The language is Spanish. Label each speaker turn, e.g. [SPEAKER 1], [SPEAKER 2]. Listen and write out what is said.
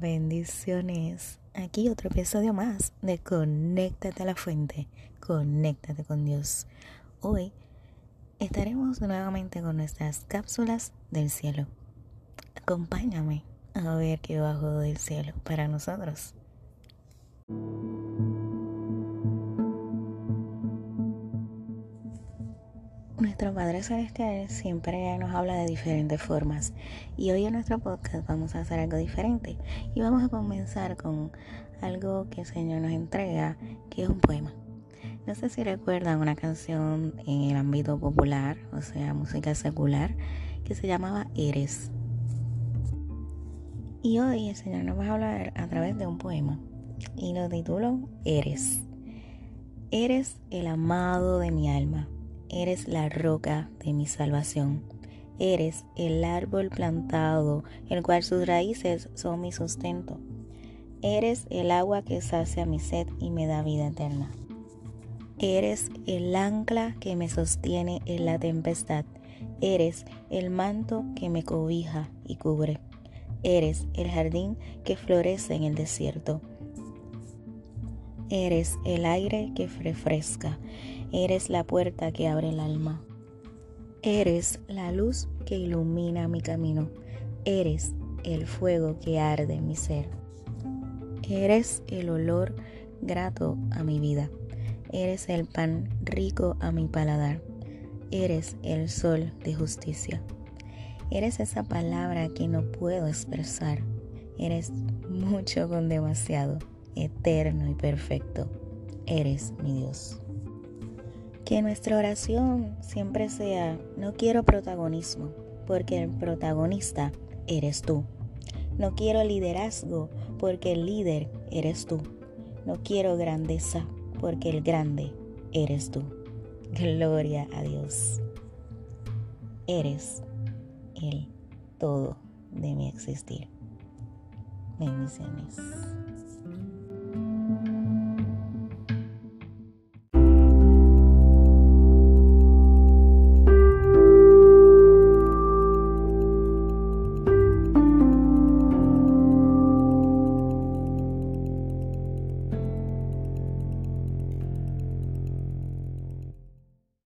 [SPEAKER 1] bendiciones. Aquí otro episodio más de Conéctate a la fuente, conéctate con Dios. Hoy estaremos nuevamente con nuestras cápsulas del cielo. Acompáñame a ver qué bajo del cielo para nosotros. Nuestro Padre Celestial siempre nos habla de diferentes formas y hoy en nuestro podcast vamos a hacer algo diferente y vamos a comenzar con algo que el Señor nos entrega, que es un poema. No sé si recuerdan una canción en el ámbito popular, o sea, música secular, que se llamaba Eres. Y hoy el Señor nos va a hablar a través de un poema y lo titulo Eres. Eres el amado de mi alma Eres la roca de mi salvación. Eres el árbol plantado, el cual sus raíces son mi sustento. Eres el agua que sacia mi sed y me da vida eterna. Eres el ancla que me sostiene en la tempestad. Eres el manto que me cobija y cubre. Eres el jardín que florece en el desierto. Eres el aire que refresca. Eres la puerta que abre el alma. Eres la luz que ilumina mi camino. Eres el fuego que arde mi ser. Eres el olor grato a mi vida. Eres el pan rico a mi paladar. Eres el sol de justicia. Eres esa palabra que no puedo expresar. Eres mucho con demasiado, eterno y perfecto. Eres mi Dios. Que nuestra oración siempre sea, no quiero protagonismo, porque el protagonista eres tú. No quiero liderazgo, porque el líder eres tú. No quiero grandeza, porque el grande eres tú. Gloria a Dios. Eres el todo de mi existir. Bendiciones.